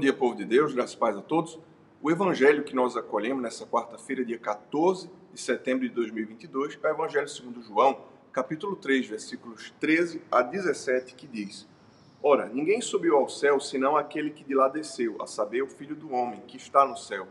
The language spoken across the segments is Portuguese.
Bom dia, povo de Deus, graças paz a todos. O evangelho que nós acolhemos nessa quarta-feira, dia 14 de setembro de 2022, é o evangelho segundo João, capítulo 3, versículos 13 a 17, que diz: Ora, ninguém subiu ao céu senão aquele que de lá desceu, a saber, o Filho do homem, que está no céu.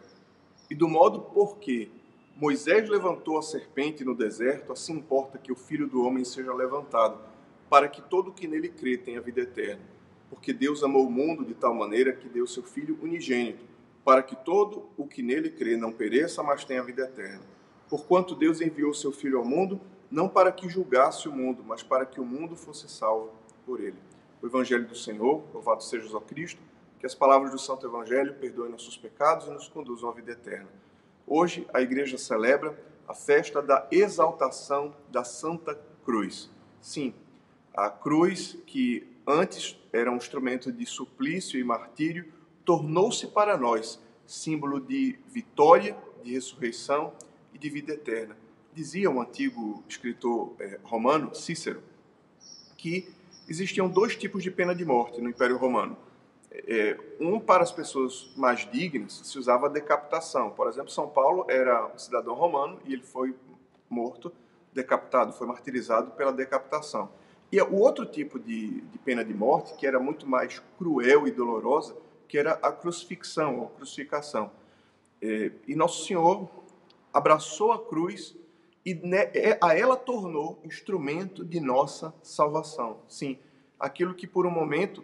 E do modo por que Moisés levantou a serpente no deserto, assim importa que o Filho do homem seja levantado, para que todo o que nele crê tenha vida eterna porque Deus amou o mundo de tal maneira que deu seu Filho unigênito, para que todo o que nele crê não pereça, mas tenha vida eterna. Porquanto Deus enviou seu Filho ao mundo, não para que julgasse o mundo, mas para que o mundo fosse salvo por ele. O Evangelho do Senhor, louvado seja o Cristo, que as palavras do Santo Evangelho perdoem nossos pecados e nos conduzam à vida eterna. Hoje a igreja celebra a festa da exaltação da Santa Cruz. Sim, a cruz que antes era um instrumento de suplício e martírio, tornou-se para nós símbolo de vitória, de ressurreição e de vida eterna. Dizia um antigo escritor eh, romano, Cícero, que existiam dois tipos de pena de morte no Império Romano. É, um para as pessoas mais dignas se usava a decapitação. Por exemplo, São Paulo era um cidadão romano e ele foi morto, decapitado, foi martirizado pela decapitação. E o outro tipo de, de pena de morte, que era muito mais cruel e dolorosa, que era a crucifixão, ou crucificação. É, e Nosso Senhor abraçou a cruz e é, a ela tornou instrumento de nossa salvação. Sim, aquilo que por um momento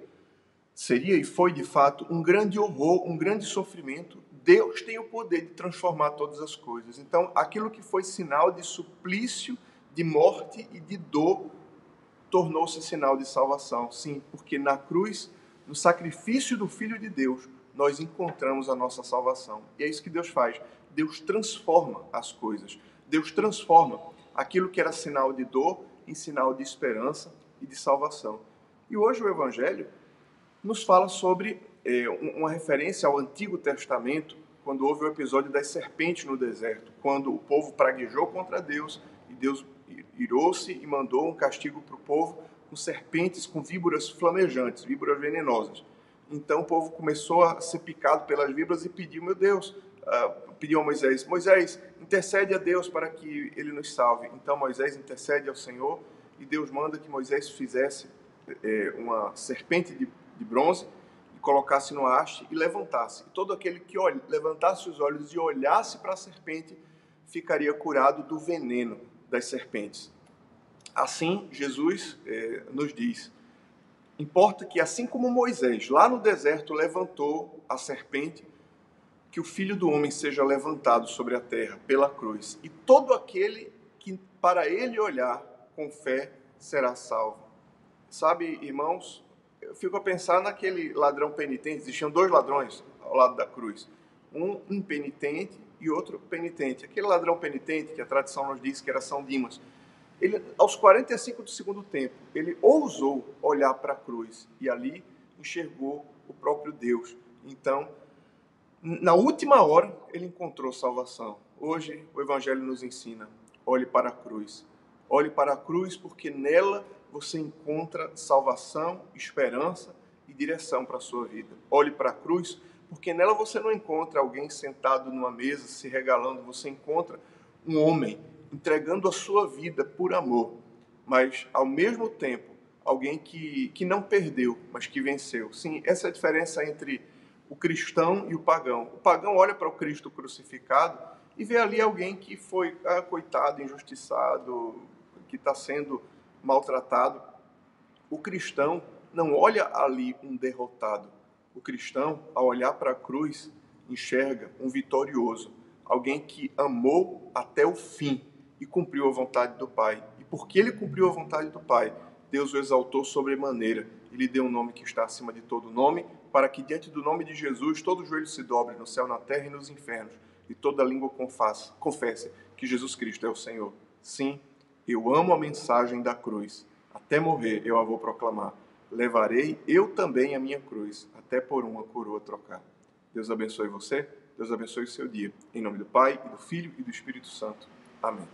seria e foi de fato um grande horror, um grande sofrimento, Deus tem o poder de transformar todas as coisas. Então, aquilo que foi sinal de suplício, de morte e de dor tornou-se sinal de salvação. Sim, porque na cruz, no sacrifício do Filho de Deus, nós encontramos a nossa salvação. E é isso que Deus faz. Deus transforma as coisas. Deus transforma aquilo que era sinal de dor em sinal de esperança e de salvação. E hoje o Evangelho nos fala sobre é, uma referência ao Antigo Testamento, quando houve o episódio das serpentes no deserto, quando o povo praguejou contra Deus e Deus irou-se e mandou um castigo para o povo com serpentes, com víboras flamejantes, víboras venenosas. Então o povo começou a ser picado pelas víboras e pediu, meu Deus, uh, pediu a Moisés, Moisés, intercede a Deus para que ele nos salve. Então Moisés intercede ao Senhor e Deus manda que Moisés fizesse é, uma serpente de, de bronze e colocasse no haste e levantasse. E todo aquele que olhe, levantasse os olhos e olhasse para a serpente ficaria curado do veneno das serpentes. Assim, Jesus eh, nos diz: importa que, assim como Moisés, lá no deserto, levantou a serpente, que o filho do homem seja levantado sobre a terra pela cruz, e todo aquele que para ele olhar com fé será salvo. Sabe, irmãos, eu fico a pensar naquele ladrão penitente, existiam dois ladrões ao lado da cruz, um impenitente e outro penitente. Aquele ladrão penitente, que a tradição nos diz que era São Dimas, ele, aos 45 do segundo tempo, ele ousou olhar para a cruz e ali enxergou o próprio Deus. Então, na última hora, ele encontrou salvação. Hoje, o Evangelho nos ensina: olhe para a cruz. Olhe para a cruz, porque nela você encontra salvação, esperança e direção para a sua vida. Olhe para a cruz, porque nela você não encontra alguém sentado numa mesa se regalando, você encontra um homem entregando a sua vida por amor, mas ao mesmo tempo alguém que, que não perdeu, mas que venceu. Sim, essa é a diferença entre o cristão e o pagão. O pagão olha para o Cristo crucificado e vê ali alguém que foi ah, coitado, injustiçado, que está sendo maltratado. O cristão não olha ali um derrotado, o cristão, ao olhar para a cruz, enxerga um vitorioso, alguém que amou até o fim e cumpriu a vontade do Pai. E porque ele cumpriu a vontade do Pai, Deus o exaltou sobremaneira e lhe deu um nome que está acima de todo nome, para que diante do nome de Jesus todo joelho se dobre no céu, na terra e nos infernos, e toda língua confesse, confesse que Jesus Cristo é o Senhor. Sim, eu amo a mensagem da cruz. Até morrer eu a vou proclamar. Levarei eu também a minha cruz até por uma coroa trocar. Deus abençoe você, Deus abençoe o seu dia. Em nome do Pai, e do Filho e do Espírito Santo. Amém.